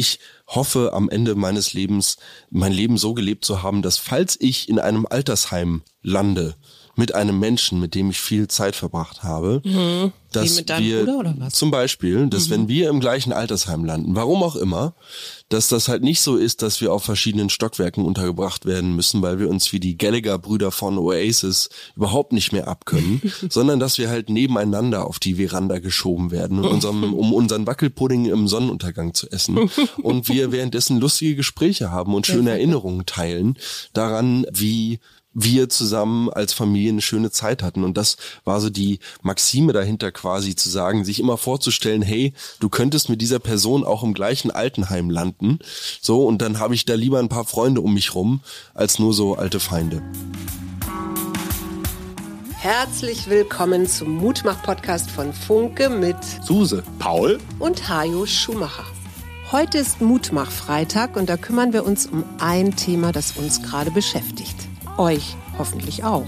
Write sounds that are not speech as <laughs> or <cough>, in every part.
Ich hoffe am Ende meines Lebens mein Leben so gelebt zu haben, dass falls ich in einem Altersheim lande, mit einem Menschen, mit dem ich viel Zeit verbracht habe, mhm. dass mit deinem wir Bruder oder was? zum Beispiel, dass Mhm. wenn wir im gleichen Altersheim landen, warum auch immer, dass das halt nicht so ist, dass wir auf verschiedenen Stockwerken untergebracht werden müssen, weil wir uns wie die Gallagher-Brüder von Oasis überhaupt nicht mehr abkönnen, <laughs> sondern dass wir halt nebeneinander auf die Veranda geschoben werden, unserem, um unseren Wackelpudding im Sonnenuntergang zu essen und wir <laughs> währenddessen lustige Gespräche haben und schöne Erinnerungen teilen daran, wie wir zusammen als Familie eine schöne Zeit hatten. Und das war so die Maxime dahinter quasi zu sagen, sich immer vorzustellen, hey, du könntest mit dieser Person auch im gleichen Altenheim landen. So, und dann habe ich da lieber ein paar Freunde um mich rum, als nur so alte Feinde. Herzlich willkommen zum Mutmach-Podcast von Funke mit Suse. Paul? und Hajo Schumacher. Heute ist Mutmach-Freitag und da kümmern wir uns um ein Thema, das uns gerade beschäftigt. Euch hoffentlich auch.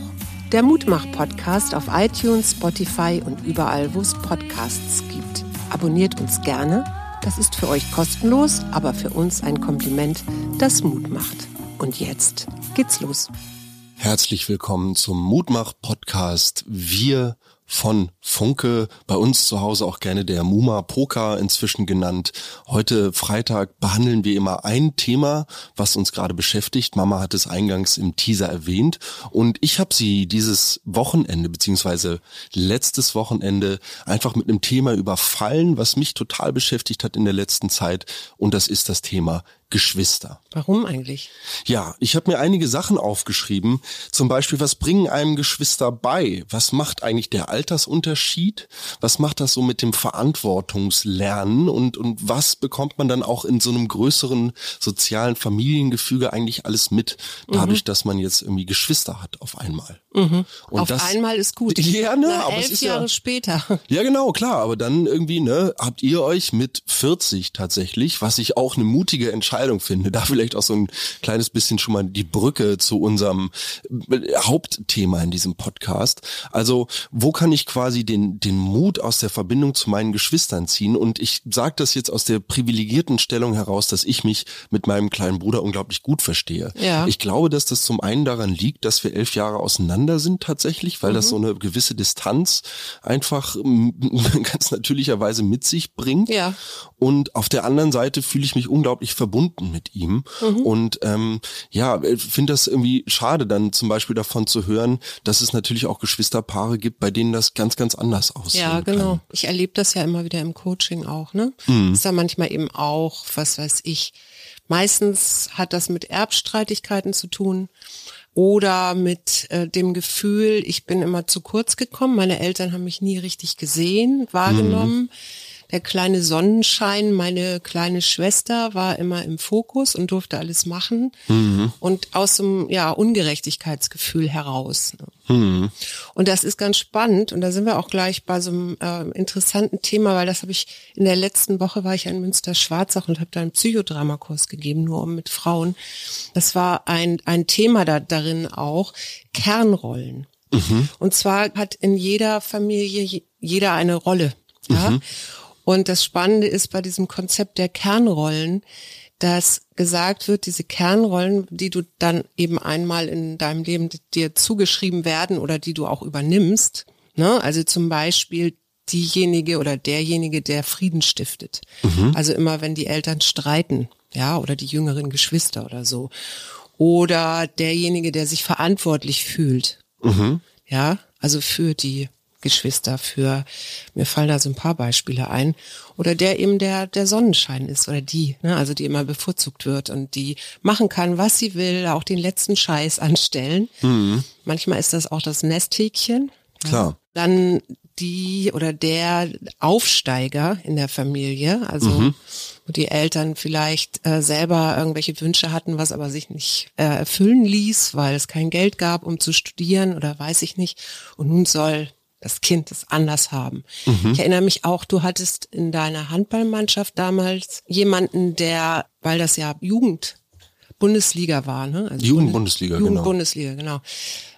Der Mutmach-Podcast auf iTunes, Spotify und überall, wo es Podcasts gibt. Abonniert uns gerne. Das ist für euch kostenlos, aber für uns ein Kompliment, das Mut macht. Und jetzt geht's los. Herzlich willkommen zum Mutmach-Podcast. Wir von Funke, bei uns zu Hause auch gerne der Muma Poker inzwischen genannt. Heute Freitag behandeln wir immer ein Thema, was uns gerade beschäftigt. Mama hat es eingangs im Teaser erwähnt und ich habe sie dieses Wochenende beziehungsweise letztes Wochenende einfach mit einem Thema überfallen, was mich total beschäftigt hat in der letzten Zeit und das ist das Thema Geschwister. Warum eigentlich? Ja, ich habe mir einige Sachen aufgeschrieben. Zum Beispiel, was bringen einem Geschwister bei? Was macht eigentlich der Altersunterschied? Was macht das so mit dem Verantwortungslernen? Und, und was bekommt man dann auch in so einem größeren sozialen Familiengefüge eigentlich alles mit, dadurch, dass man jetzt irgendwie Geschwister hat auf einmal? Und Auf das, einmal ist gut. <laughs> Ja, ne, Na, aber es elf ist Jahre ja, später. ja, genau, klar. Aber dann irgendwie, ne, habt ihr euch mit 40 tatsächlich, was ich auch eine mutige Entscheidung finde, da vielleicht auch so ein kleines bisschen schon mal die Brücke zu unserem äh, Hauptthema in diesem Podcast. Also, wo kann ich quasi den, den Mut aus der Verbindung zu meinen Geschwistern ziehen? Und ich sage das jetzt aus der privilegierten Stellung heraus, dass ich mich mit meinem kleinen Bruder unglaublich gut verstehe. Ja. Ich glaube, dass das zum einen daran liegt, dass wir elf Jahre auseinander sind tatsächlich, weil Mhm. das so eine gewisse Distanz einfach ähm, <laughs> ganz natürlicherweise mit sich bringt. Ja. Und auf der anderen Seite fühle ich mich unglaublich verbunden mit ihm. Mhm. Und ähm, ja, finde das irgendwie schade, dann zum Beispiel davon zu hören, dass es natürlich auch Geschwisterpaare gibt, bei denen das ganz, ganz anders aussieht. Ja, genau. Ich erlebe das ja immer wieder im Coaching auch, ne? Mhm. Ist da manchmal eben auch, was weiß ich. Meistens hat das mit Erbstreitigkeiten zu tun oder mit äh, dem Gefühl, ich bin immer zu kurz gekommen. Meine Eltern haben mich nie richtig gesehen, wahrgenommen. Der kleine Sonnenschein, meine kleine Schwester war immer im Fokus und durfte alles machen. Und aus dem ja, Ungerechtigkeitsgefühl heraus. Ne? Und das ist ganz spannend und da sind wir auch gleich bei so einem äh, interessanten Thema, weil das habe ich in der letzten Woche war ich in Münster Schwarzach und habe da einen Psychodramakurs gegeben, nur um mit Frauen. Das war ein ein Thema da darin auch Kernrollen. Und zwar hat in jeder Familie je- jeder eine Rolle. Ja? Und das Spannende ist bei diesem Konzept der Kernrollen, dass gesagt wird, diese Kernrollen, die du dann eben einmal in deinem Leben dir zugeschrieben werden oder die du auch übernimmst, ne? also zum Beispiel diejenige oder derjenige, der Frieden stiftet. Also immer, wenn die Eltern streiten, ja, oder die jüngeren Geschwister oder so. Oder derjenige, der sich verantwortlich fühlt. Ja, also für die Geschwister, für, mir fallen da so ein paar Beispiele ein. Oder der eben der, der Sonnenschein ist oder die, ne, also die immer bevorzugt wird und die machen kann, was sie will, auch den letzten Scheiß anstellen. Manchmal ist das auch das Nesthäkchen. Klar. Dann die oder der Aufsteiger in der Familie, also Mhm. wo die Eltern vielleicht äh, selber irgendwelche Wünsche hatten, was aber sich nicht äh, erfüllen ließ, weil es kein Geld gab, um zu studieren oder weiß ich nicht. Und nun soll das Kind es anders haben. Mhm. Ich erinnere mich auch, du hattest in deiner Handballmannschaft damals jemanden, der, weil das ja Jugend Bundesliga war, ne? Also Jugendbundesliga, genau. Jugendbundesliga, genau.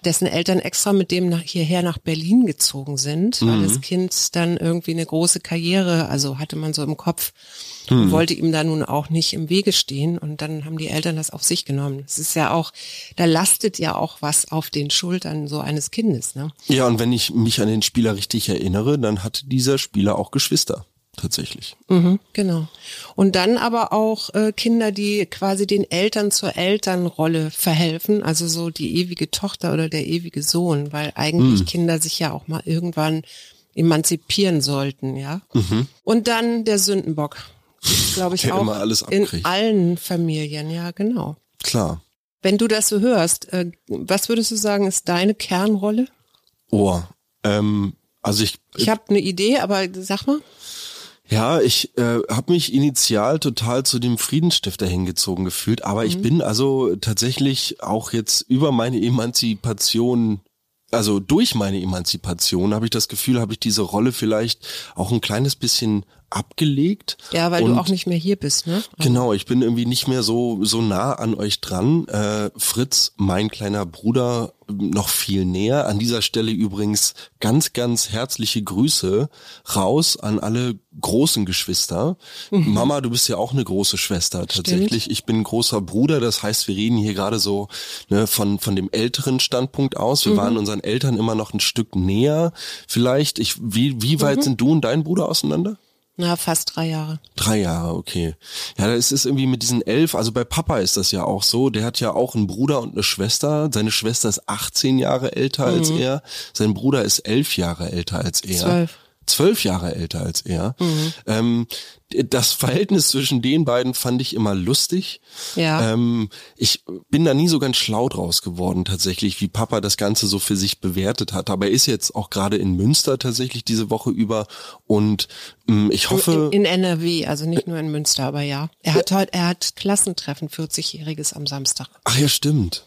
Dessen Eltern extra mit dem nach, hierher nach Berlin gezogen sind, weil Mhm. das Kind dann irgendwie eine große Karriere, also hatte man so im Kopf, Mhm. wollte ihm da nun auch nicht im Wege stehen und dann haben die Eltern das auf sich genommen. Es ist ja auch, da lastet ja auch was auf den Schultern so eines Kindes, ne? Ja, und wenn ich mich an den Spieler richtig erinnere, dann hatte dieser Spieler auch Geschwister. Tatsächlich. Mhm, genau. Und dann aber auch äh, Kinder, die quasi den Eltern zur Elternrolle verhelfen, also so die ewige Tochter oder der ewige Sohn, weil eigentlich Hm. Kinder sich ja auch mal irgendwann emanzipieren sollten, ja. Mhm. Und dann der Sündenbock, glaube ich Der auch immer alles in allen Familien, ja, genau. Klar. Wenn du das so hörst, äh, was würdest du sagen, ist deine Kernrolle? Oh, ähm, also ich, Ich habe eine Idee, aber sag mal. Ja, ich äh, habe mich initial total zu dem Friedensstifter hingezogen gefühlt, aber Mhm. ich bin also tatsächlich auch jetzt über meine Emanzipation, also durch meine Emanzipation habe ich das Gefühl, habe ich diese Rolle vielleicht auch ein kleines bisschen abgelegt. Ja, weil Und- du auch nicht mehr hier bist, ne? Genau, ich bin irgendwie nicht mehr so so nah an euch dran. Äh, Fritz, mein kleiner Bruder, noch viel näher. An dieser Stelle übrigens ganz, ganz herzliche Grüße raus an alle großen Geschwister. Mama, du bist ja auch eine große Schwester tatsächlich. Ich bin ein großer Bruder, das heißt, wir reden hier gerade so ne, von von dem älteren Standpunkt aus. Wir waren unseren Eltern immer noch ein Stück näher. Vielleicht, ich wie wie weit sind du und dein Bruder auseinander? Na, fast drei Jahre. Drei Jahre, okay. Ja, das ist irgendwie mit diesen elf, also bei Papa ist das ja auch so, der hat ja auch einen Bruder und eine Schwester. Seine Schwester ist 18 Jahre älter als er, sein Bruder ist elf Jahre älter als er. Zwölf. Zwölf Jahre älter als er. Ähm, das Verhältnis zwischen den beiden fand ich immer lustig. Ja. Ähm, ich bin da nie so ganz schlau draus geworden tatsächlich, wie Papa das Ganze so für sich bewertet hat. Aber er ist jetzt auch gerade in Münster tatsächlich diese Woche über und ähm, ich hoffe... In, in NRW, also nicht nur in Münster, aber ja. Er hat heute, er hat Klassentreffen, 40-Jähriges am Samstag. Ach ja, stimmt.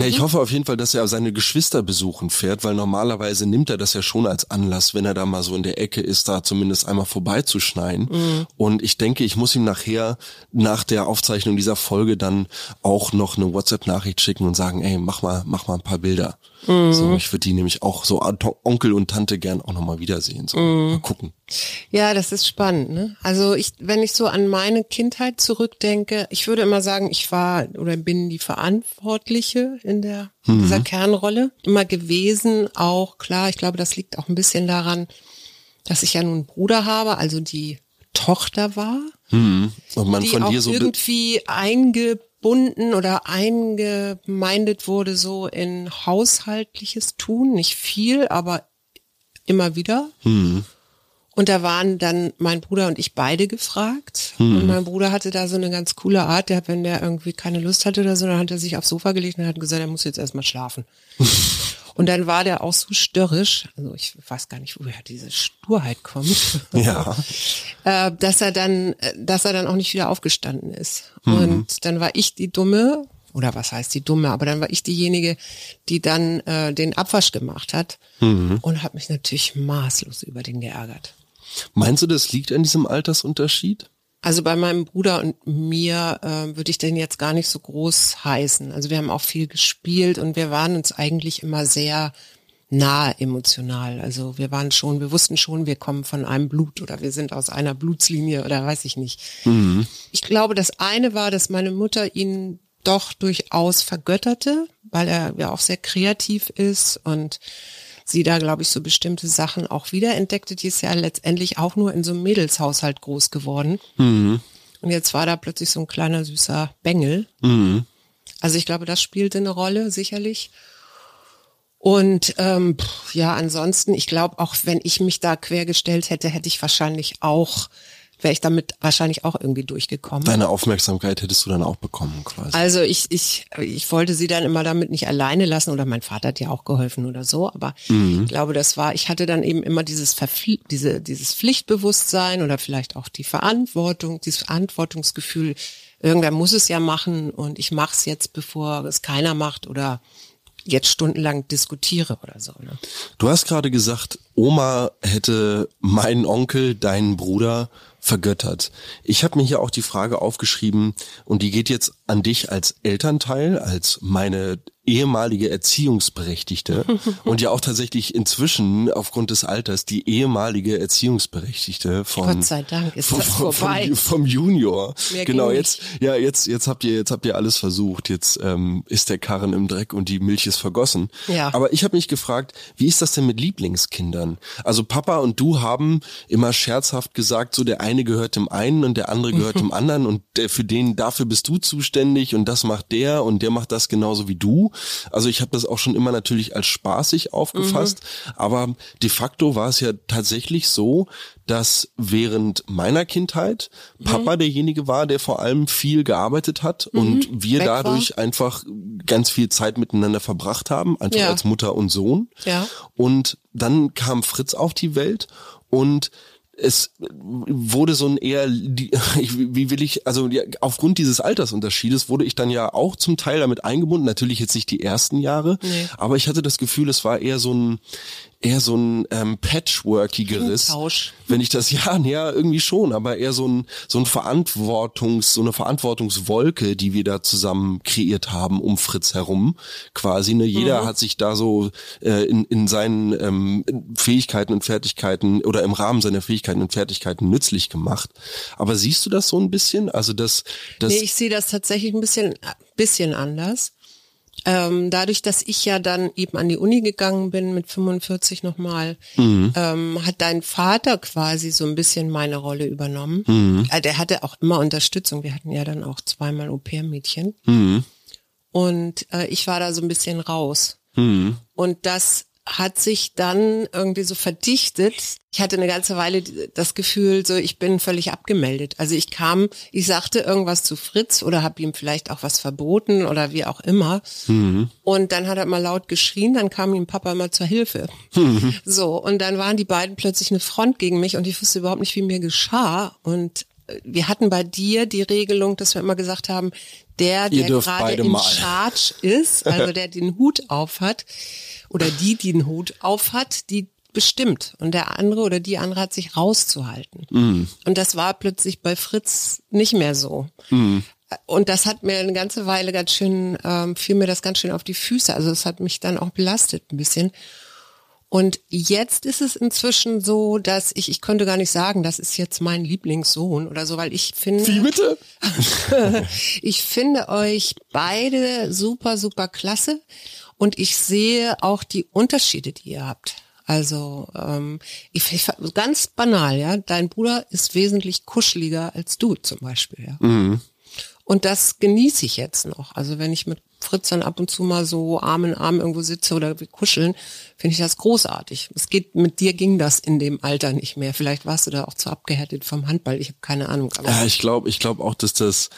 Ne, ich hoffe auf jeden Fall, dass er seine Geschwister besuchen fährt, weil normalerweise nimmt er das ja schon als Anlass, wenn er da mal so in der Ecke ist, da zumindest einmal vorbeizuschneien. Mhm. Und ich denke, ich muss ihm nachher, nach der Aufzeichnung dieser Folge, dann auch noch eine WhatsApp-Nachricht schicken und sagen, ey, mach mal, mach mal ein paar Bilder. Mhm. So, ich würde die nämlich auch so Onkel und Tante gern auch nochmal wiedersehen. So, Mhm. mal gucken. Ja, das ist spannend. Ne? Also ich, wenn ich so an meine Kindheit zurückdenke, ich würde immer sagen, ich war oder bin die Verantwortliche in der Mhm. dieser Kernrolle immer gewesen. Auch klar, ich glaube, das liegt auch ein bisschen daran, dass ich ja nun einen Bruder habe, also die Tochter war, Und man die von dir so... irgendwie eingebunden oder eingemeindet wurde so in haushaltliches Tun, nicht viel, aber immer wieder. Hm. Und da waren dann mein Bruder und ich beide gefragt. Und mein Bruder hatte da so eine ganz coole Art, der, wenn der irgendwie keine Lust hatte oder so, dann hat er sich aufs Sofa gelegt und hat gesagt, er muss jetzt erstmal schlafen. <laughs> und dann war der auch so störrisch, also ich weiß gar nicht, woher diese Sturheit kommt. <laughs> Ja. äh, dass er dann, äh, dass er dann auch nicht wieder aufgestanden ist. Und dann war ich die Dumme, oder was heißt die Dumme, aber dann war ich diejenige, die dann äh, den Abwasch gemacht hat und habe mich natürlich maßlos über den geärgert. Meinst du, das liegt an diesem Altersunterschied? Also bei meinem Bruder und mir äh, würde ich den jetzt gar nicht so groß heißen. Also wir haben auch viel gespielt und wir waren uns eigentlich immer sehr nah emotional. Also wir waren schon, wir wussten schon, wir kommen von einem Blut oder wir sind aus einer Blutslinie oder weiß ich nicht. Ich glaube, das eine war, dass meine Mutter ihn doch durchaus vergötterte, weil er ja auch sehr kreativ ist und sie da, glaube ich, so bestimmte Sachen auch wiederentdeckte. Die ist ja letztendlich auch nur in so einem Mädelshaushalt groß geworden. Und jetzt war da plötzlich so ein kleiner süßer Bengel. Also ich glaube, das spielte eine Rolle, sicherlich. Und ähm, ja, ansonsten, ich glaube, auch wenn ich mich da quergestellt hätte, hätte ich wahrscheinlich auch wäre ich damit wahrscheinlich auch irgendwie durchgekommen. Deine Aufmerksamkeit hättest du dann auch bekommen quasi. Also ich, ich, ich wollte sie dann immer damit nicht alleine lassen oder mein Vater hat ja auch geholfen oder so, aber Mhm. ich glaube, das war, ich hatte dann eben immer dieses Verpfli diese, dieses Pflichtbewusstsein oder vielleicht auch die Verantwortung, dieses Verantwortungsgefühl, irgendwer muss es ja machen und ich mache es jetzt, bevor es keiner macht oder jetzt stundenlang diskutiere oder so. Ne? Du hast gerade gesagt, Oma hätte meinen Onkel, deinen Bruder vergöttert. Ich habe mir hier auch die Frage aufgeschrieben und die geht jetzt an dich als Elternteil, als meine ehemalige Erziehungsberechtigte <laughs> und ja auch tatsächlich inzwischen aufgrund des Alters die ehemalige Erziehungsberechtigte von Gott sei Dank ist vom, das vom, vorbei. Vom, vom Junior. Mehr genau, jetzt ja, jetzt jetzt habt ihr jetzt habt ihr alles versucht. Jetzt ähm, ist der Karren im Dreck und die Milch ist vergossen. Ja. Aber ich habe mich gefragt, wie ist das denn mit Lieblingskindern? Also Papa und du haben immer scherzhaft gesagt, so der eine gehört dem einen und der andere gehört dem anderen und der, für den dafür bist du zuständig und das macht der und der macht das genauso wie du. Also ich habe das auch schon immer natürlich als spaßig aufgefasst, aber de facto war es ja tatsächlich so, dass während meiner Kindheit Papa derjenige war, der vor allem viel gearbeitet hat und wir Weg war. dadurch einfach ganz viel Zeit miteinander verbracht haben, einfach Ja. als Mutter und Sohn. Ja. Und dann kam Fritz auf die Welt und es wurde so ein eher, <laughs> wie will ich, also aufgrund dieses Altersunterschiedes wurde ich dann ja auch zum Teil damit eingebunden, natürlich jetzt nicht die ersten Jahre, Nee. aber ich hatte das Gefühl, es war eher so ein, eher so ein ähm, Patchworkigeres. Tausch. Wenn ich das, <laughs> ja, ja, irgendwie schon, aber eher so ein, so ein Verantwortungs, so eine Verantwortungswolke, die wir da zusammen kreiert haben um Fritz herum, quasi, ne, jeder hat sich da so äh, in, in seinen ähm, Fähigkeiten und Fertigkeiten oder im Rahmen seiner Fähigkeiten und Fertigkeiten nützlich gemacht. Aber siehst du das so ein bisschen? Also das, das, Nee, ich sehe das tatsächlich ein bisschen, bisschen anders. Ähm, dadurch, dass ich ja dann eben an die Uni gegangen bin mit 45 nochmal, ähm, hat dein Vater quasi so ein bisschen meine Rolle übernommen. Äh, der hatte auch immer Unterstützung. Wir hatten ja dann auch zweimal Au-pair-Mädchen. Und äh, ich war da so ein bisschen raus. Und das hat sich dann irgendwie so verdichtet. Ich hatte eine ganze Weile das Gefühl, so ich bin völlig abgemeldet. Also ich kam, ich sagte irgendwas zu Fritz oder habe ihm vielleicht auch was verboten oder wie auch immer. Und dann hat er mal laut geschrien, dann kam ihm Papa mal zur Hilfe. So, und dann waren die beiden plötzlich eine Front gegen mich und ich wusste überhaupt nicht, wie mir geschah. Und äh, wir hatten bei dir die Regelung, dass wir immer gesagt haben, der, der gerade in. Charge ist, also <laughs> der den Hut auf hat oder die, die den Hut auf hat, die bestimmt und der andere oder die andere hat sich rauszuhalten. Und das war plötzlich bei Fritz nicht mehr so. Und das hat mir eine ganze Weile ganz schön, ähm, fiel mir das ganz schön auf die Füße. Also es hat mich dann auch belastet ein bisschen. Und jetzt ist es inzwischen so, dass ich, ich könnte gar nicht sagen, das ist jetzt mein Lieblingssohn oder so, weil ich finde. wie bitte? <laughs> Ich finde euch beide super, super klasse und ich sehe auch die Unterschiede, die ihr habt. Also ähm, ich, ich ganz banal, ja. Dein Bruder ist wesentlich kuscheliger als du zum Beispiel, ja. Und das genieße ich jetzt noch. Also wenn ich mit Fritz dann ab und zu mal so Arm in Arm irgendwo sitze oder wir kuscheln, finde ich das großartig. Es geht mit dir ging das in dem Alter nicht mehr. Vielleicht warst du da auch zu abgehärtet vom Handball. Ich habe keine Ahnung. Ja, ich glaube, ich glaube auch, dass das,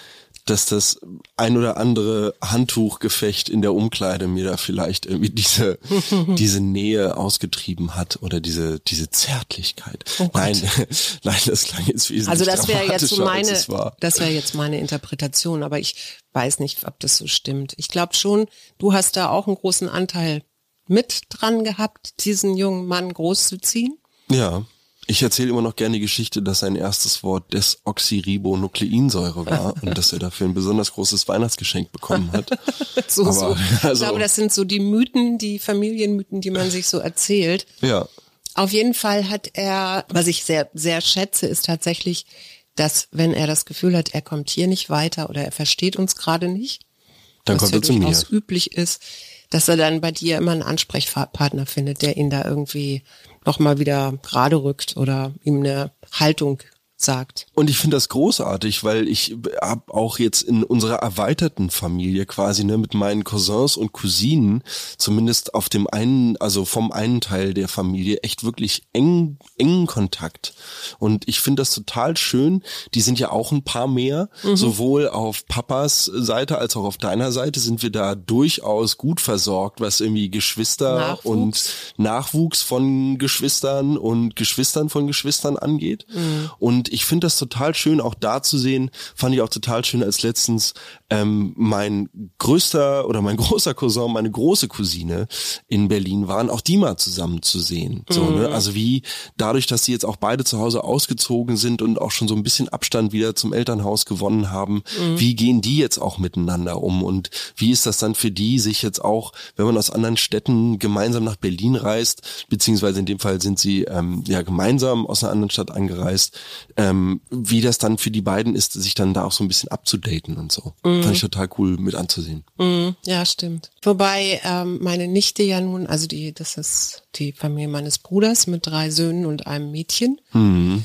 dass das ein oder andere Handtuchgefecht in der Umkleide mir da vielleicht irgendwie diese, <laughs> diese Nähe ausgetrieben hat oder diese, diese Zärtlichkeit. Oh nein, <laughs> nein, das klang jetzt wesentlich Also das wäre jetzt so meine, das wäre jetzt meine Interpretation, aber ich weiß nicht, ob das so stimmt. Ich glaube schon, du hast da auch einen großen Anteil mit dran gehabt, diesen jungen Mann großzuziehen. Ja. Ich erzähle immer noch gerne die Geschichte, dass sein erstes Wort Desoxyribonukleinsäure war <laughs> und dass er dafür ein besonders großes Weihnachtsgeschenk bekommen hat. <laughs> So, Aber, so. Ich also- glaube, das sind so die Mythen, die Familienmythen, die man sich so erzählt. Ja. Auf jeden Fall hat er, was ich sehr, sehr schätze, ist tatsächlich, dass wenn er das Gefühl hat, er kommt hier nicht weiter oder er versteht uns gerade nicht, Dann was kommt er zu mir. üblich ist, dass er dann bei dir immer einen Ansprechpartner findet, der ihn da irgendwie nochmal wieder gerade rückt oder ihm eine Haltung sagt. Und ich finde das großartig, weil ich habe auch jetzt in unserer erweiterten Familie quasi ne, mit meinen Cousins und Cousinen zumindest auf dem einen, also vom einen Teil der Familie echt wirklich eng, engen Kontakt. Und ich finde das total schön. Die sind ja auch ein paar mehr. Mhm. Sowohl auf Papas Seite als auch auf deiner Seite sind wir da durchaus gut versorgt, was irgendwie Geschwister Nachwuchs. und Nachwuchs von Geschwistern und Geschwistern von Geschwistern angeht. Mhm. Und ich finde das total schön, auch da zu sehen, fand ich auch total schön, als letztens ähm, mein größter oder mein <laughs> großer Cousin, meine große Cousine in Berlin waren, auch die mal zusammen zu sehen. So, mhm. ne? Also wie dadurch, dass sie jetzt auch beide zu Hause ausgezogen sind und auch schon so ein bisschen Abstand wieder zum Elternhaus gewonnen haben, mhm. wie gehen die jetzt auch miteinander um und wie ist das dann für die, sich jetzt auch, wenn man aus anderen Städten gemeinsam nach Berlin reist, beziehungsweise in dem Fall sind sie ähm, ja gemeinsam aus einer anderen Stadt angereist, ähm, wie das dann für die beiden ist, sich dann da auch so ein bisschen abzudaten und so. Mhm. Fand ich total cool mit anzusehen. Mhm. Ja, stimmt. Wobei ähm, meine Nichte ja nun, also die, das ist die Familie meines Bruders mit drei Söhnen und einem Mädchen. Mhm.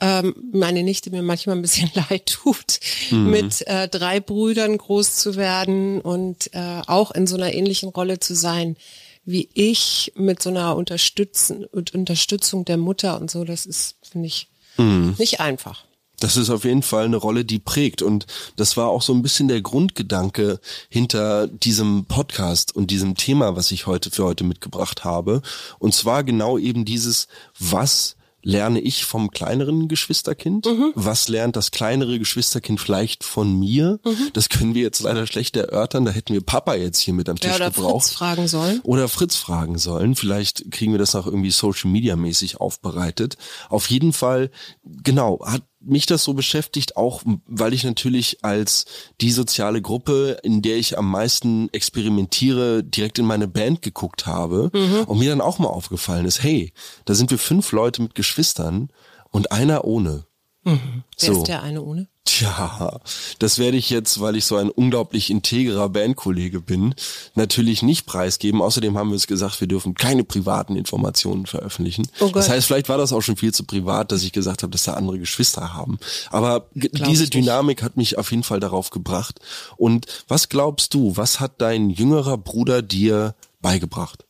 Ähm, meine Nichte mir manchmal ein bisschen <laughs> leid tut, mhm. mit äh, drei Brüdern groß zu werden und äh, auch in so einer ähnlichen Rolle zu sein wie ich mit so einer Unterstützen und Unterstützung der Mutter und so, das ist, finde ich, Mhm. Nicht einfach. Das ist auf jeden Fall eine Rolle, die prägt. Und das war auch so ein bisschen der Grundgedanke hinter diesem Podcast und diesem Thema, was ich heute für heute mitgebracht habe. Und zwar genau eben dieses, was lerne ich vom kleineren Geschwisterkind? Mhm. Was lernt das kleinere Geschwisterkind vielleicht von mir? Mhm. Das können wir jetzt leider schlecht erörtern. Da hätten wir Papa jetzt hier mit am Tisch ja, oder gebraucht. Fritz fragen sollen. Oder Fritz fragen sollen. Vielleicht kriegen wir das auch irgendwie Social Media mäßig aufbereitet. Auf jeden Fall, genau, hat mich das so beschäftigt, auch weil ich natürlich als die soziale Gruppe, in der ich am meisten experimentiere, direkt in meine Band geguckt habe mhm. und mir dann auch mal aufgefallen ist, hey, da sind wir fünf Leute mit Geschwistern und einer ohne. Mhm. Wer so. ist der eine ohne? Tja, das werde ich jetzt, weil ich so ein unglaublich integrer Bandkollege bin, natürlich nicht preisgeben. Außerdem haben wir es gesagt, wir dürfen keine privaten Informationen veröffentlichen. Oh das heißt, vielleicht war das auch schon viel zu privat, dass ich gesagt habe, dass da andere Geschwister haben. Aber diese Dynamik hat mich auf jeden Fall darauf gebracht. Und was glaubst du, was hat dein jüngerer Bruder dir beigebracht?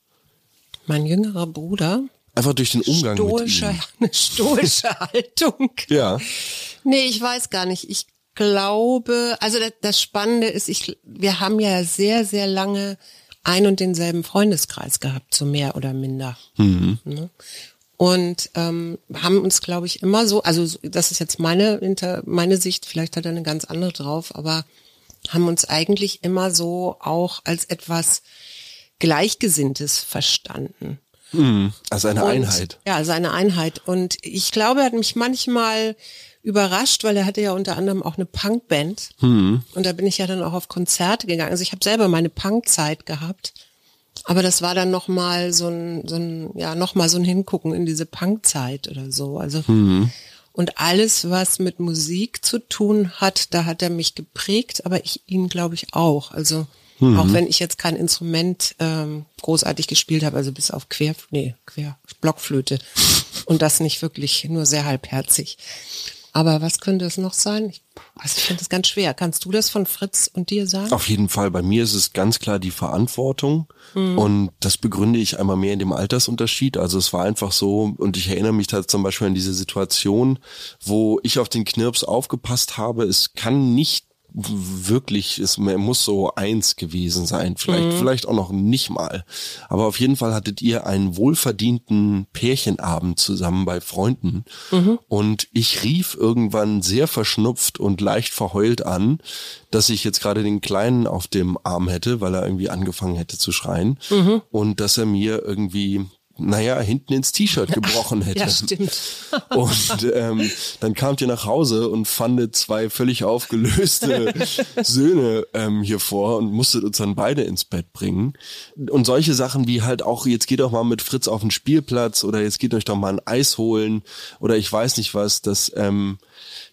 Mein jüngerer Bruder? Einfach durch den Umgang stoische, mit ihm. Eine <laughs> stoische Haltung. Ja. Nee, ich weiß gar nicht. Ich glaube, also das, das Spannende ist, ich, wir haben ja sehr, sehr lange ein und denselben Freundeskreis gehabt, so mehr oder minder. Mhm. Ne? Und ähm, haben uns, glaube ich, immer so, also das ist jetzt meine, meine Sicht, vielleicht hat er eine ganz andere drauf, aber haben uns eigentlich immer so auch als etwas Gleichgesinntes verstanden. Mhm. Also eine und, Einheit. Ja, also eine Einheit. Und ich glaube, er hat mich manchmal überrascht, weil er hatte ja unter anderem auch eine Punkband. Mhm. Und da bin ich ja dann auch auf Konzerte gegangen. Also ich habe selber meine Punkzeit gehabt. Aber das war dann nochmal so ein, so ein, ja, nochmal so ein Hingucken in diese Punkzeit oder so. Also, mhm. und alles, was mit Musik zu tun hat, da hat er mich geprägt, aber ich ihn, glaube ich, auch. Also, mhm. auch wenn ich jetzt kein Instrument ähm, großartig gespielt habe, also bis auf Quer, nee, Quer, Blockflöte. Und das nicht wirklich nur sehr halbherzig. Aber was könnte es noch sein? Ich, also ich finde das ganz schwer. Kannst du das von Fritz und dir sagen? Auf jeden Fall. Bei mir ist es ganz klar die Verantwortung. Mhm. Und das begründe ich einmal mehr in dem Altersunterschied. Also es war einfach so, und ich erinnere mich da zum Beispiel an diese Situation, wo ich auf den Knirps aufgepasst habe. Es kann nicht wirklich, es muss so eins gewesen sein, vielleicht, mhm. vielleicht auch noch nicht mal. Aber auf jeden Fall hattet ihr einen wohlverdienten Pärchenabend zusammen bei Freunden. Mhm. Und ich rief irgendwann sehr verschnupft und leicht verheult an, dass ich jetzt gerade den Kleinen auf dem Arm hätte, weil er irgendwie angefangen hätte zu schreien. Mhm. Und dass er mir irgendwie naja, hinten ins T-Shirt gebrochen <laughs> hätte. Ja, stimmt. <laughs> Und ähm, dann kamt ihr nach Hause und fandet zwei völlig aufgelöste <laughs> Söhne ähm, hier vor und musstet uns dann beide ins Bett bringen. Und solche Sachen wie halt auch, jetzt geht doch mal mit Fritz auf den Spielplatz oder jetzt geht euch doch mal ein Eis holen oder ich weiß nicht was, das ähm,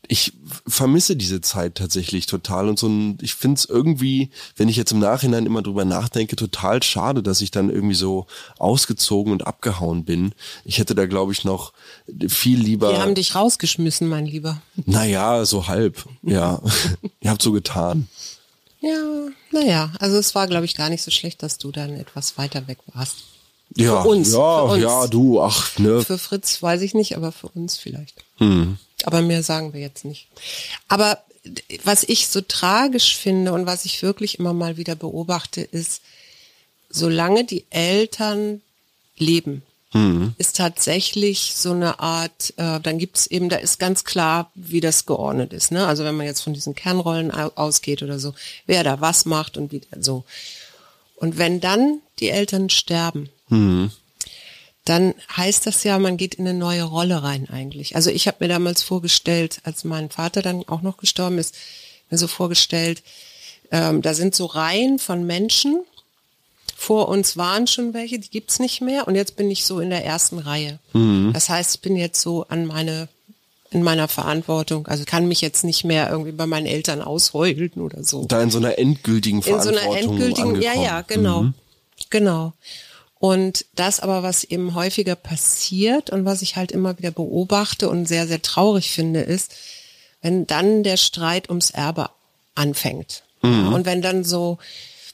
ich vermisse diese Zeit tatsächlich total und so ein, ich finde es irgendwie, wenn ich jetzt im Nachhinein immer drüber nachdenke, total schade, dass ich dann irgendwie so ausgezogen und abgehauen bin. Ich hätte da, glaube ich, noch viel lieber. Die haben dich rausgeschmissen, mein Lieber. Naja, so halb, ja. <laughs> Ihr habt so getan. Ja, naja, also es war, glaube ich, gar nicht so schlecht, dass du dann etwas weiter weg warst. Ja, für uns, ja, für uns. ja, du, ach, ne. Für Fritz weiß ich nicht, aber für uns vielleicht. Aber mehr sagen wir jetzt nicht. Aber was ich so tragisch finde und was ich wirklich immer mal wieder beobachte, ist, solange die Eltern leben, ist tatsächlich so eine Art, äh, dann gibt's eben, da ist ganz klar, wie das geordnet ist. Ne? Also wenn man jetzt von diesen Kernrollen au- ausgeht oder so, wer da was macht und wie so. Und wenn dann die Eltern sterben, dann heißt das ja, man geht in eine neue Rolle rein eigentlich. Also ich habe mir damals vorgestellt, als mein Vater dann auch noch gestorben ist, mir so vorgestellt, ähm, da sind so Reihen von Menschen. Vor uns waren schon welche, die gibt's nicht mehr. Und jetzt bin ich so in der ersten Reihe. Das heißt, ich bin jetzt so an meine in meiner Verantwortung. Also kann mich jetzt nicht mehr irgendwie bei meinen Eltern ausheulen oder so Da in so einer endgültigen in so Verantwortung einer endgültigen, ja, angekommen. ja, genau, genau. Und das aber, was eben häufiger passiert und was ich halt immer wieder beobachte und sehr, sehr traurig finde, ist, wenn dann der Streit ums Erbe anfängt. Ja, und wenn dann so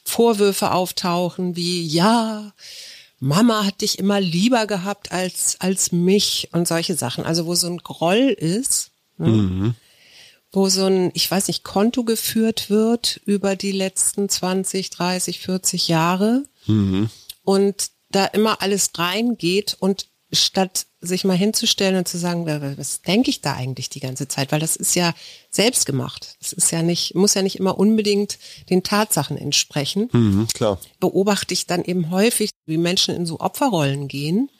Vorwürfe auftauchen wie, ja, Mama hat dich immer lieber gehabt als, als mich und solche Sachen. Also wo so ein Groll ist, ne? wo so ein, ich weiß nicht, Konto geführt wird über die letzten 20, 30, 40 Jahre und da immer alles reingeht und statt sich mal hinzustellen und zu sagen, wa- was denke ich da eigentlich die ganze Zeit, weil das ist ja selbst gemacht. Das ist ja nicht, muss ja nicht immer unbedingt den Tatsachen entsprechen Mhm, klar. beobachte ich dann eben häufig, wie Menschen in so Opferrollen gehen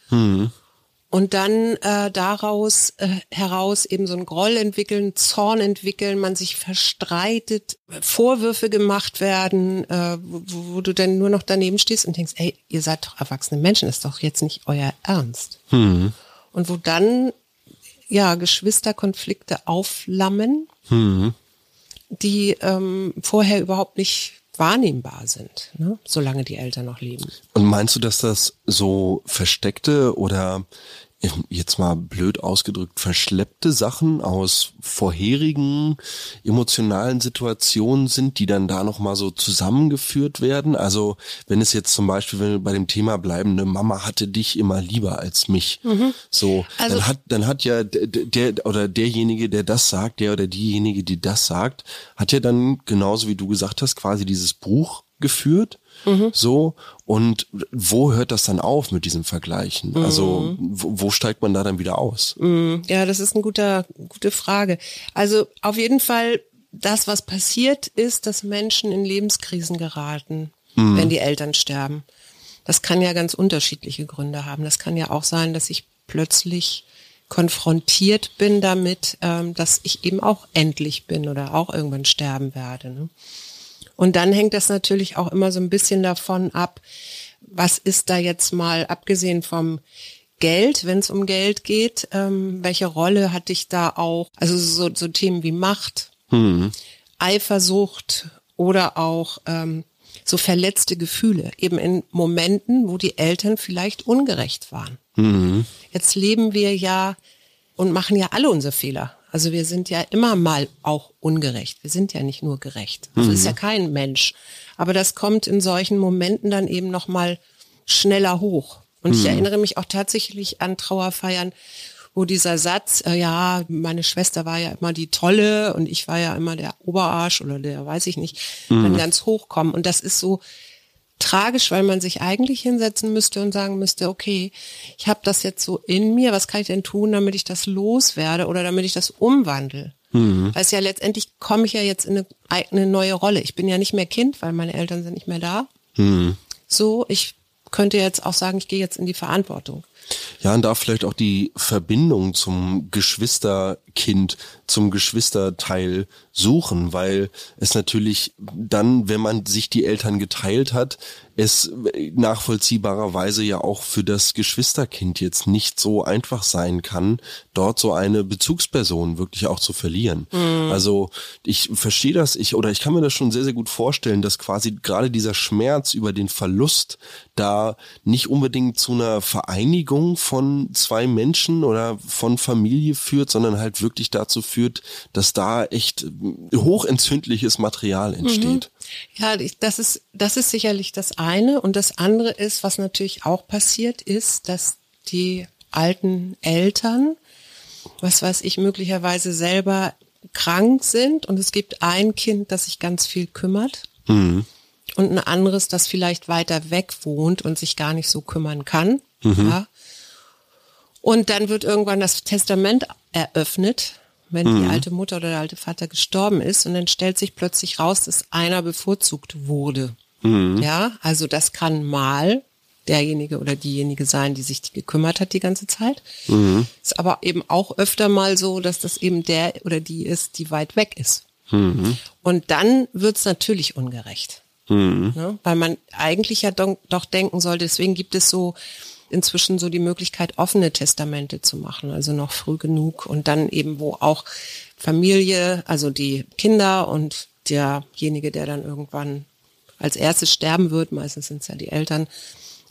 und dann äh, daraus äh, heraus eben so einen Groll entwickeln, Zorn entwickeln, man sich verstreitet, Vorwürfe gemacht werden, äh, wo, wo du dann nur noch daneben stehst und denkst, ey, ihr seid doch erwachsene Menschen, ist doch jetzt nicht euer Ernst. Und wo dann ja Geschwisterkonflikte aufflammen, die ähm, vorher überhaupt nicht wahrnehmbar sind, ne? solange die Eltern noch leben. Und meinst du, dass das so versteckte oder jetzt mal blöd ausgedrückt verschleppte Sachen aus vorherigen emotionalen Situationen sind, die dann da noch mal so zusammengeführt werden? Also wenn es jetzt zum Beispiel, wenn wir bei dem Thema bleiben, eine Mama hatte dich immer lieber als mich, so, Also- dann hat dann hat ja d- d- der oder derjenige, der das sagt, der oder diejenige, die das sagt, hat ja dann genauso wie du gesagt hast, quasi dieses Buch geführt. So, und wo hört das dann auf mit diesem Vergleichen? Also, wo, wo steigt man da dann wieder aus? Ja, das ist eine guter, gute Frage. Also auf jeden Fall, das, was passiert, ist, dass Menschen in Lebenskrisen geraten, wenn die Eltern sterben. Das kann ja ganz unterschiedliche Gründe haben. Das kann ja auch sein, dass ich plötzlich konfrontiert bin damit, ähm, dass ich eben auch endlich bin oder auch irgendwann sterben werde. Ne? Und dann hängt das natürlich auch immer so ein bisschen davon ab, was ist da jetzt mal, abgesehen vom Geld, wenn es um Geld geht, ähm, welche Rolle hatte ich da auch? Also so, so Themen wie Macht, Eifersucht oder auch ähm, so verletzte Gefühle, eben in Momenten, wo die Eltern vielleicht ungerecht waren. Jetzt leben wir ja und machen ja alle unsere Fehler. Also wir sind ja immer mal auch ungerecht. Wir sind ja nicht nur gerecht. Das ist ja kein Mensch. Aber das kommt in solchen Momenten dann eben noch mal schneller hoch. Und ich erinnere mich auch tatsächlich an Trauerfeiern, wo dieser Satz, äh, ja, meine Schwester war ja immer die Tolle und ich war ja immer der Oberarsch oder der, weiß ich nicht, dann ganz hochkommen. Und das ist so tragisch, weil man sich eigentlich hinsetzen müsste und sagen müsste, okay, ich habe das jetzt so in mir, was kann ich denn tun, damit ich das loswerde oder damit ich das umwandle? Weil es ja letztendlich komme ich ja jetzt in eine, eine neue Rolle. Ich bin ja nicht mehr Kind, weil meine Eltern sind nicht mehr da. So, ich könnte jetzt auch sagen, ich gehe jetzt in die Verantwortung. Ja, und da vielleicht auch die Verbindung zum Geschwisterkind, zum Geschwisterteil suchen, weil es natürlich dann, wenn man sich die Eltern geteilt hat, es nachvollziehbarerweise ja auch für das Geschwisterkind jetzt nicht so einfach sein kann, dort so eine Bezugsperson wirklich auch zu verlieren. Mhm. Also ich verstehe das, ich oder ich kann mir das schon sehr, sehr gut vorstellen, dass quasi gerade dieser Schmerz über den Verlust da nicht unbedingt zu einer Vereinigung von zwei Menschen oder von Familie führt, sondern halt wirklich dazu führt, dass da echt hochentzündliches Material entsteht. Mhm. Ja, das ist, das ist sicherlich das eine. Und das andere ist, was natürlich auch passiert ist, dass die alten Eltern, was weiß ich, möglicherweise selber krank sind und es gibt ein Kind, das sich ganz viel kümmert. Mhm. Und ein anderes, das vielleicht weiter weg wohnt und sich gar nicht so kümmern kann. Mhm. Ja. Und dann wird irgendwann das Testament eröffnet wenn mhm. die alte Mutter oder der alte Vater gestorben ist und dann stellt sich plötzlich raus, dass einer bevorzugt wurde. Mhm. Ja, also das kann mal derjenige oder diejenige sein, die sich gekümmert hat die ganze Zeit. Mhm. Ist aber eben auch öfter mal so, dass das eben der oder die ist, die weit weg ist. Mhm. Und dann wird's natürlich ungerecht. Mhm. Ne? Weil man eigentlich ja doch, doch denken sollte, deswegen gibt es so inzwischen so die Möglichkeit, offene Testamente zu machen, also noch früh genug und dann eben, wo auch Familie, also die Kinder und derjenige, der dann irgendwann als erstes sterben wird, meistens sind es ja die Eltern,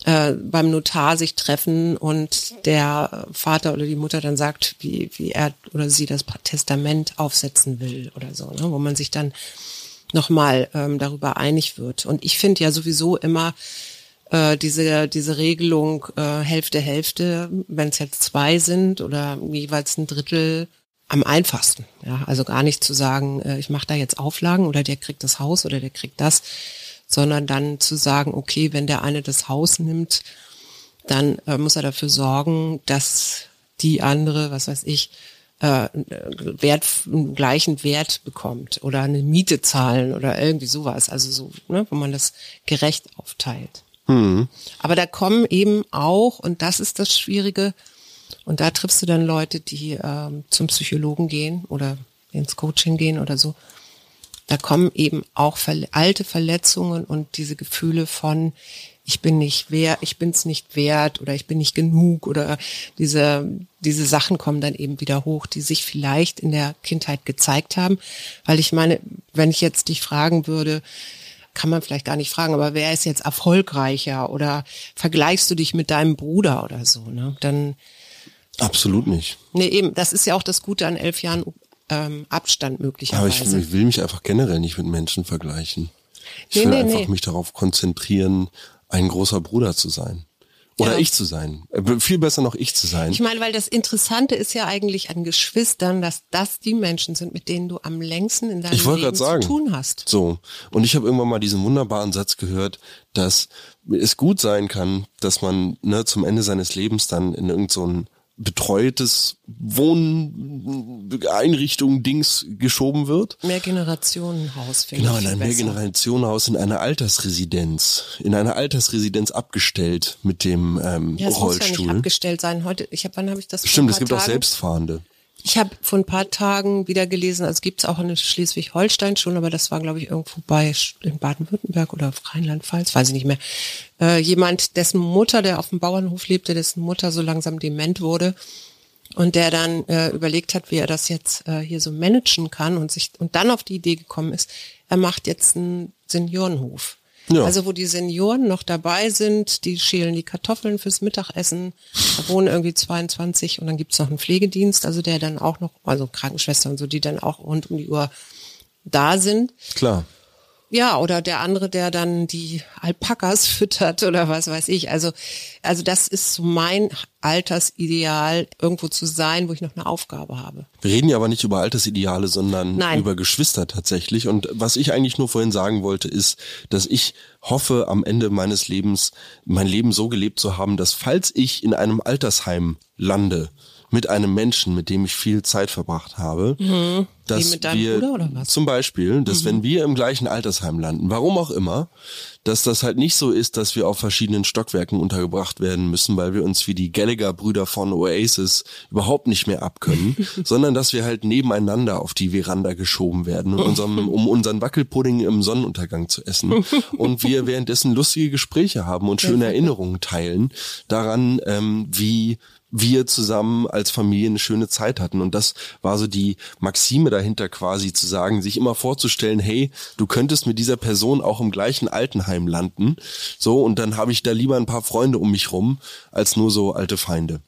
äh, beim Notar sich treffen und der Vater oder die Mutter dann sagt, wie, wie er oder sie das Testament aufsetzen will oder so, ne? wo man sich dann nochmal ähm, darüber einig wird. Und ich finde ja sowieso immer, äh, diese, diese Regelung äh, Hälfte, Hälfte, wenn es jetzt zwei sind oder jeweils ein Drittel, am einfachsten. Ja, also gar nicht zu sagen, äh, ich mache da jetzt Auflagen oder der kriegt das Haus oder der kriegt das, sondern dann zu sagen, okay, wenn der eine das Haus nimmt, dann äh, muss er dafür sorgen, dass die andere, was weiß ich, äh, Wert, einen gleichen Wert bekommt oder eine Miete zahlen oder irgendwie sowas. Also so, ne, wo man das gerecht aufteilt. Mhm. Aber da kommen eben auch, und das ist das Schwierige, und da triffst du dann Leute, die ähm, zum Psychologen gehen oder ins Coaching gehen oder so. Da kommen eben auch ver alte Verletzungen und diese Gefühle von ich bin nicht wert, ich bin's nicht wert oder ich bin nicht genug oder diese diese Sachen kommen dann eben wieder hoch, die sich vielleicht in der Kindheit gezeigt haben, weil ich meine, wenn ich jetzt dich fragen würde, kann man vielleicht gar nicht fragen, aber wer ist jetzt erfolgreicher oder vergleichst du dich mit deinem Bruder oder so, ne? Dann Absolut nicht. Nee, eben, das ist ja auch das Gute an elf Jahren ähm, Abstand möglicherweise. Aber ich, ich, will mich einfach generell nicht mit Menschen vergleichen. Ich nee, will nee, einfach nee. mich darauf konzentrieren, ein großer Bruder zu sein. Oder ja. ich zu sein. Äh, viel besser noch ich zu sein. Ich meine, weil das Interessante ist ja eigentlich an Geschwistern, dass das die Menschen sind, mit denen du am längsten in deinem Leben sagen, zu tun hast. So. Und ich habe irgendwann mal diesen wunderbaren Satz gehört, dass es gut sein kann, dass man ne, zum Ende seines Lebens dann in irgendeinen so betreutes Wohneinrichtung Dings geschoben wird. Mehrgenerationenhaus, finde genau, ich. Genau, in ein Mehrgenerationenhaus, in einer Altersresidenz, in einer Altersresidenz abgestellt mit dem ähm, ja, es Rollstuhl. Muss ja nicht abgestellt sein. Heute, ich habe, wann habe ich das? Stimmt, es gibt Tagen? auch Selbstfahrende. Ich habe vor ein paar Tagen wieder gelesen, also gibt es auch in Schleswig-Holstein schon, aber das war, glaube ich, irgendwo bei in Baden-Württemberg oder Rheinland-Pfalz, weiß ich nicht mehr. Äh, jemand, dessen Mutter, der auf dem Bauernhof lebte, dessen Mutter so langsam dement wurde und der dann äh, überlegt hat, wie er das jetzt äh, hier so managen kann und sich und dann auf die Idee gekommen ist, er macht jetzt einen Seniorenhof. Ja. Also wo die Senioren noch dabei sind, die schälen die Kartoffeln fürs Mittagessen, da wohnen irgendwie 22 und dann gibt's noch einen Pflegedienst, also der dann auch noch, also Krankenschwester und so, die dann auch rund um die Uhr da sind. Klar. Ja, oder der andere, der dann die Alpakas <laughs> füttert oder was weiß ich. Also, also das ist mein Altersideal, irgendwo zu sein, wo ich noch eine Aufgabe habe. Wir reden ja aber nicht über Altersideale, sondern Nein. über Geschwister tatsächlich. Und was ich eigentlich nur vorhin sagen wollte, ist, dass ich hoffe, am Ende meines Lebens mein Leben so gelebt zu haben, dass falls ich in einem Altersheim lande, mit einem Menschen, mit dem ich viel Zeit verbracht habe, mhm. dass Wie mit deinem wir Bruder zum Beispiel, dass Mhm. wenn wir im gleichen Altersheim landen, warum auch immer, dass das halt nicht so ist, dass wir auf verschiedenen Stockwerken untergebracht werden müssen, weil wir uns wie die Gallagher-Brüder von Oasis überhaupt nicht mehr abkönnen, <laughs> sondern dass wir halt nebeneinander auf die Veranda geschoben werden, um, unserem, <laughs> um unseren Wackelpudding im Sonnenuntergang zu essen und wir <laughs> währenddessen lustige Gespräche haben und schöne Erinnerungen teilen daran, ähm, wie wir zusammen als Familie eine schöne Zeit hatten. Und das war so die Maxime dahinter quasi zu sagen, sich immer vorzustellen, hey, du könntest mit dieser Person auch im gleichen Altenheim landen. So, und dann habe ich da lieber ein paar Freunde um mich rum, als nur so alte Feinde.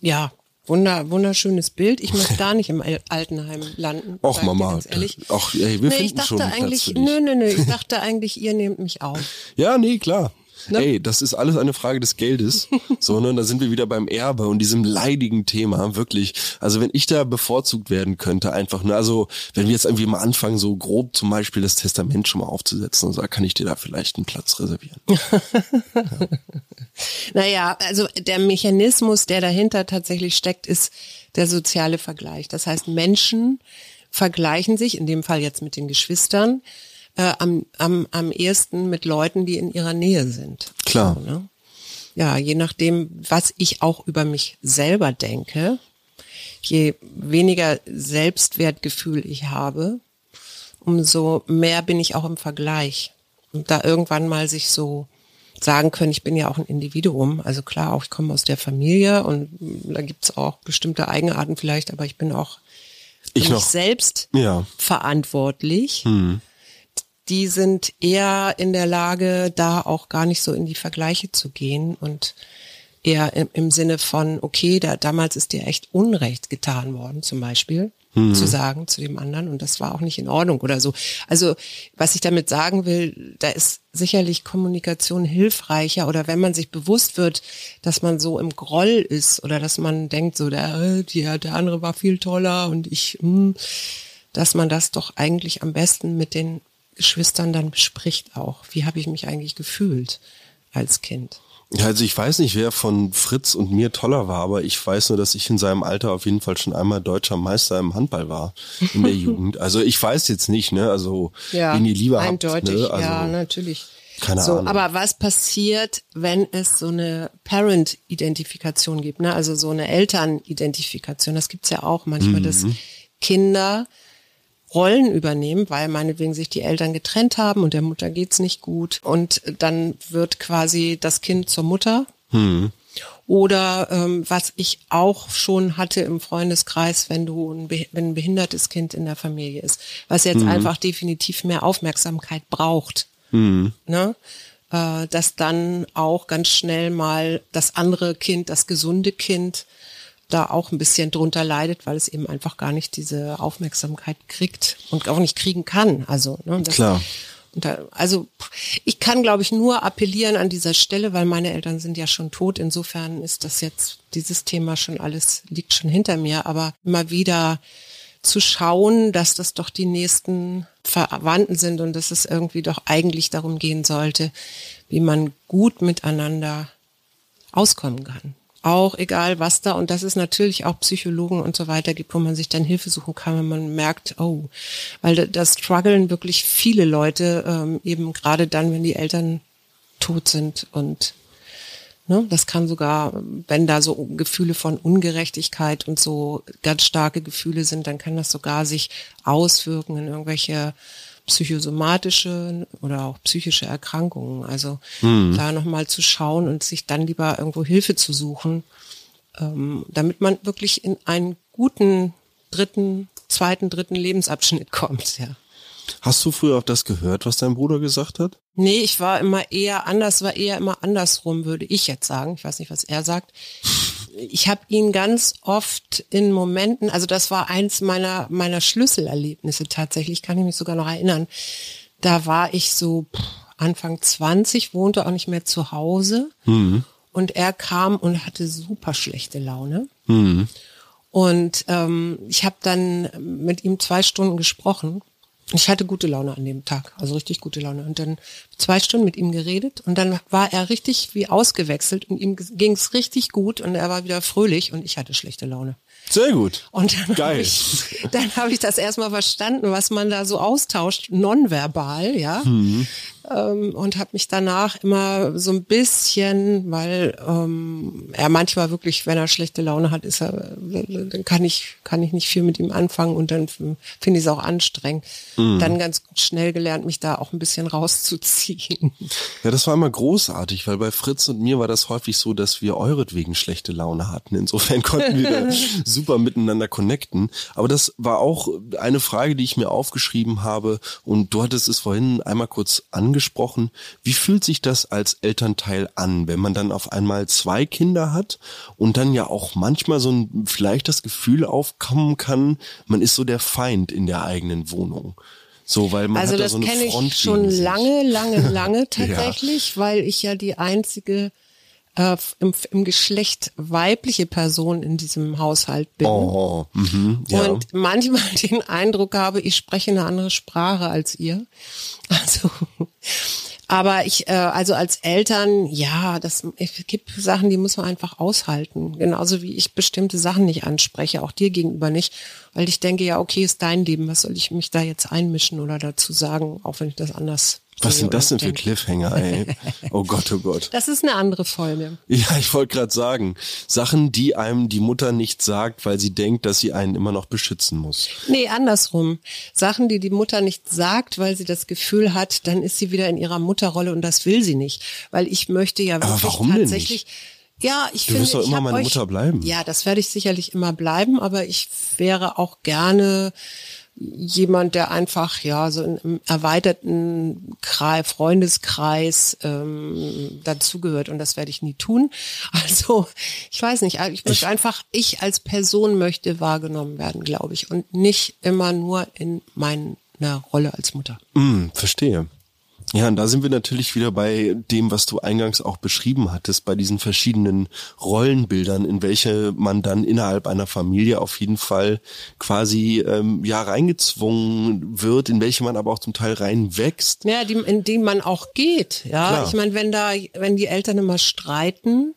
Ja, wunder, wunderschönes Bild. Ich möchte da nicht im Al- Altenheim landen. <laughs> Och, ich Mama. Ehrlich. Ach, ey, wir nee, ich finden dachte schon einen Platz eigentlich, für dich. nö, nö, nö, ich <laughs> dachte eigentlich, ihr nehmt mich auf. Ja, nee, klar. Ne? Ey, das ist alles eine Frage des Geldes. <laughs> so, ne, da sind wir wieder beim Erbe und diesem leidigen Thema, wirklich. Also wenn ich da bevorzugt werden könnte, einfach, ne, also wenn wir jetzt irgendwie mal anfangen, so grob zum Beispiel das Testament schon mal aufzusetzen, und so, kann ich dir da vielleicht einen Platz reservieren. <laughs> Naja, also der Mechanismus, der dahinter tatsächlich steckt, ist der soziale Vergleich. Das heißt, Menschen vergleichen sich, in dem Fall jetzt mit den Geschwistern, äh, am, am, am ehesten mit Leuten, die in ihrer Nähe sind. Klar. So, ne? Ja, je nachdem, was ich auch über mich selber denke, je weniger Selbstwertgefühl ich habe, umso mehr bin ich auch im Vergleich. Und da irgendwann mal sich so sagen können, ich bin ja auch ein Individuum. Also klar, auch ich komme aus der Familie und da gibt's auch bestimmte Eigenarten vielleicht, aber ich bin auch für Ich mich noch. selbst Ja. verantwortlich. Die sind eher in der Lage, da auch gar nicht so in die Vergleiche zu gehen und eher im, im Sinne von, okay, da, damals ist dir echt Unrecht getan worden, zum Beispiel, zu sagen zu dem anderen und das war auch nicht in Ordnung oder so. Also, was ich damit sagen will, da ist sicherlich Kommunikation hilfreicher oder wenn man sich bewusst wird, dass man so im Groll ist oder dass man denkt, so der, äh, der, der andere war viel toller und ich, hm, dass man das doch eigentlich am besten mit den Geschwistern dann bespricht auch. Wie habe ich mich eigentlich gefühlt als Kind? Ja, also ich weiß nicht, wer von Fritz und mir toller war, aber ich weiß nur, dass ich in seinem Alter auf jeden Fall schon einmal deutscher Meister im Handball war in der <laughs> Jugend. Also ich weiß jetzt nicht, ne, also wen ihr lieber habt, eindeutig, ne? also, ja, natürlich. keine so, Ahnung. aber was passiert, wenn es so eine Parent-Identifikation gibt, ne? also so eine Eltern-Identifikation? Das gibt's ja auch manchmal, dass Mhm. Kinder Rollen übernehmen, weil meinetwegen sich die Eltern getrennt haben und der Mutter geht's nicht gut und dann wird quasi das Kind zur Mutter. Mhm. Oder ähm, was ich auch schon hatte im Freundeskreis, wenn du ein, wenn ein behindertes Kind in der Familie ist, was jetzt einfach definitiv mehr Aufmerksamkeit braucht, ne? äh, dass dann auch ganz schnell mal das andere Kind, das gesunde Kind, da auch ein bisschen drunter leidet, weil es eben einfach gar nicht diese Aufmerksamkeit kriegt und auch nicht kriegen kann. Also ne, das, Klar. da, also ich kann, glaube ich, nur appellieren an dieser Stelle, weil meine Eltern sind ja schon tot. Insofern ist das jetzt dieses Thema schon alles liegt schon hinter mir. Aber immer wieder zu schauen, dass das doch die nächsten Verwandten sind und dass es irgendwie doch eigentlich darum gehen sollte, wie man gut miteinander auskommen kann. Auch egal was da, und dass es natürlich auch Psychologen und so weiter gibt, wo man sich dann Hilfe suchen kann, wenn man merkt, oh, weil da, da strugglen wirklich viele Leute, ähm, eben gerade dann, wenn die Eltern tot sind und ne, das kann sogar, wenn da so Gefühle von Ungerechtigkeit und so ganz starke Gefühle sind, dann kann das sogar sich auswirken in irgendwelche psychosomatische oder auch psychische Erkrankungen. Also da nochmal zu schauen und sich dann lieber irgendwo Hilfe zu suchen, ähm, damit man wirklich in einen guten dritten, zweiten, dritten Lebensabschnitt kommt, ja. Hast du früher auch das gehört, was dein Bruder gesagt hat? Nee, ich war immer eher anders, war eher immer andersrum, würde ich jetzt sagen. Ich weiß nicht, was er sagt. Ich habe ihn ganz oft in Momenten, also das war eins meiner meiner Schlüsselerlebnisse tatsächlich, kann ich mich sogar noch erinnern. Da war ich so Anfang 20, wohnte auch nicht mehr zu Hause und er kam und hatte super schlechte Laune. Und ähm, ich habe dann mit ihm zwei Stunden gesprochen. Ich hatte gute Laune an dem Tag, also richtig gute Laune. Und dann zwei Stunden mit ihm geredet und dann war er richtig wie ausgewechselt und ihm ging es richtig gut und er war wieder fröhlich und ich hatte schlechte Laune. Sehr gut. Und dann habe ich, dann hab ich das erstmal verstanden, was man da so austauscht, nonverbal, ja. Mhm. Ähm, und habe mich danach immer so ein bisschen, weil ähm, er manchmal wirklich, wenn er schlechte Laune hat, ist er, dann kann ich, kann ich nicht viel mit ihm anfangen und dann finde ich es auch anstrengend. Mhm. Dann ganz schnell gelernt, mich da auch ein bisschen rauszuziehen. Ja, das war immer großartig, weil bei Fritz und mir war das häufig so, dass wir euretwegen schlechte Laune hatten. Insofern <laughs> konnten wir da super miteinander connecten. Aber das war auch eine Frage, die ich mir aufgeschrieben habe und du hattest es vorhin einmal kurz angesprochen. Wie fühlt sich das als Elternteil an, wenn man dann auf einmal zwei Kinder hat und dann ja auch manchmal so ein, vielleicht das Gefühl aufkommen kann, man ist so der Feind in der eigenen Wohnung. So, weil man also hat da das so eine kenne Front ich schon lange, lange, <laughs> lange tatsächlich, weil ich ja die einzige äh, im, im Geschlecht weibliche Person in diesem Haushalt bin. Oh, mhm, ja. Und manchmal <laughs> den Eindruck habe, ich spreche eine andere Sprache als ihr. Also, aber ich, äh, also als Eltern, ja, das es gibt Sachen, die muss man einfach aushalten. Genauso wie ich bestimmte Sachen nicht anspreche, auch dir gegenüber nicht, weil ich denke, ja, okay, ist dein Leben, was soll ich mich da jetzt einmischen oder dazu sagen, auch wenn ich das anders. Was sind das denn für. Cliffhanger, ey? <laughs> Oh Gott, oh Gott. Das ist eine andere Folge. Ja, ich wollte gerade sagen, Sachen, die einem die Mutter nicht sagt, weil sie denkt, dass sie einen immer noch beschützen muss. Nee, andersrum. Sachen, die die Mutter nicht sagt, weil sie das Gefühl hat, dann ist sie wieder in ihrer Mutterrolle und das will sie nicht. Weil ich möchte ja Aber wirklich warum denn tatsächlich. Ja, ich Du finde, wirst doch ich immer meine euch, Mutter bleiben. Ja, das werde ich sicherlich immer bleiben, aber ich wäre auch gerne jemand, der einfach ja so einem erweiterten Kreis, Freundeskreis ähm, dazugehört und das werde ich nie tun. <laughs> Also ich weiß nicht, ich möchte einfach, ich als Person möchte wahrgenommen werden, glaube ich, und nicht immer nur in meiner Rolle als Mutter. Hm, verstehe. Ja, und da sind wir natürlich wieder bei dem, was du eingangs auch beschrieben hattest, bei diesen verschiedenen Rollenbildern, in welche man dann innerhalb einer Familie auf jeden Fall quasi ähm, ja reingezwungen wird, in welche man aber auch zum Teil reinwächst. Ja, die, in die man auch geht. Ja, Klar. ich meine, wenn da, wenn die Eltern immer streiten,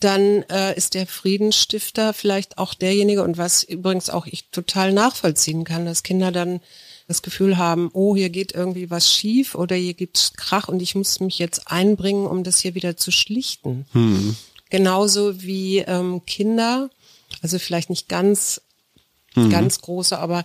dann äh, ist der Friedensstifter vielleicht auch derjenige und was übrigens auch ich total nachvollziehen kann, dass Kinder dann das Gefühl haben, oh, hier geht irgendwie was schief oder hier gibt's Krach und ich muss mich jetzt einbringen, um das hier wieder zu schlichten. Genauso wie ähm, Kinder, also vielleicht nicht ganz ganz große, aber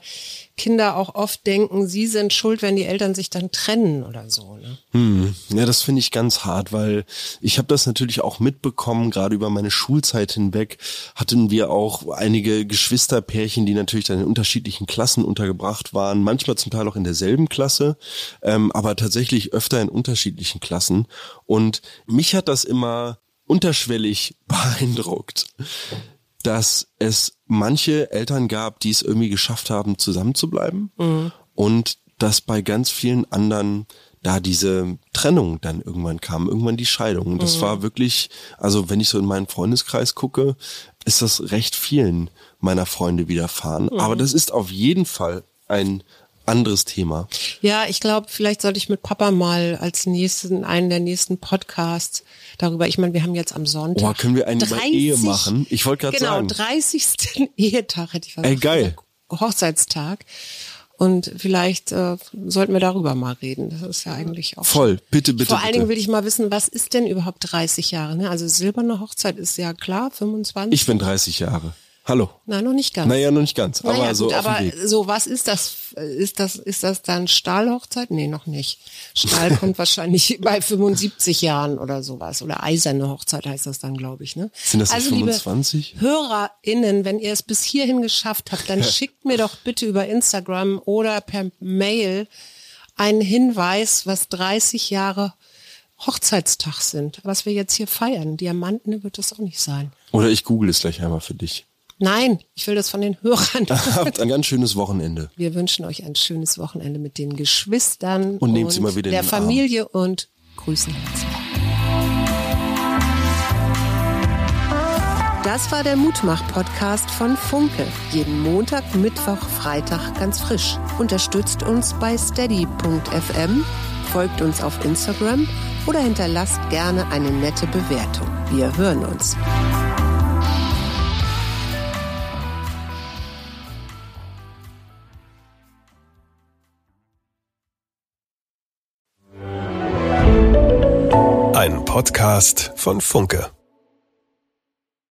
Kinder auch oft denken, sie sind schuld, wenn die Eltern sich dann trennen oder so. Ne? Hm, ja, das finde ich ganz hart, weil ich habe das natürlich auch mitbekommen, gerade über meine Schulzeit hinweg hatten wir auch einige Geschwisterpärchen, die natürlich dann in unterschiedlichen Klassen untergebracht waren, manchmal zum Teil auch in derselben Klasse, ähm, aber tatsächlich öfter in unterschiedlichen Klassen. Und mich hat das immer unterschwellig <laughs> beeindruckt, dass es manche Eltern gab, die es irgendwie geschafft haben, zusammenzubleiben und dass bei ganz vielen anderen da diese Trennung dann irgendwann kam, irgendwann die Scheidung. Und das war wirklich, also wenn ich so in meinen Freundeskreis gucke, ist das recht vielen meiner Freunde widerfahren. Aber das ist auf jeden Fall ein anderes Thema. Ja, ich glaube, vielleicht sollte ich mit Papa mal als nächsten, einen der nächsten Podcasts darüber, ich meine, wir haben jetzt am Sonntag. Boah, können wir einen über Ehe machen? Ich wollte gerade genau, sagen. 30. <laughs> Ehetag hätte ich Ey, geil. Hochzeitstag. Und vielleicht äh, sollten wir darüber mal reden. Das ist ja eigentlich auch. Voll, bitte, bitte, Vor allen bitte. Dingen will ich mal wissen, was ist denn überhaupt 30 Jahre? Ne? Also silberne Hochzeit ist ja klar, 25. Ich bin 30 Jahre. Hallo. Nein, noch nicht ganz. Naja, noch nicht ganz, aber Naja, so gut, dem aber so was ist das? Ist das ist das dann Stahlhochzeit? Nee, noch nicht. Stahl <laughs> kommt wahrscheinlich bei 75 Jahren oder sowas oder eiserne Hochzeit heißt das dann, glaube ich, ne? Sind das also, liebe 25? HörerInnen, wenn ihr es bis hierhin geschafft habt, dann <laughs> schickt mir doch bitte über Instagram oder per Mail einen Hinweis, was 30 Jahre Hochzeitstag sind, was wir jetzt hier feiern. Diamanten wird das auch nicht sein. Oder ich google es gleich einmal für dich. Nein, ich will das von den Hörern. <laughs> Habt ein ganz schönes Wochenende. Wir wünschen euch ein schönes Wochenende mit den Geschwistern Und nehmt sie mal wieder der den Arm. Familie und grüßen herzlich. Das war der Mutmach-Podcast von Funke. Jeden Montag, Mittwoch, Freitag ganz frisch. Unterstützt uns bei steady.fm, folgt uns auf Instagram oder hinterlasst gerne eine nette Bewertung. Wir hören uns. Podcast von Funke.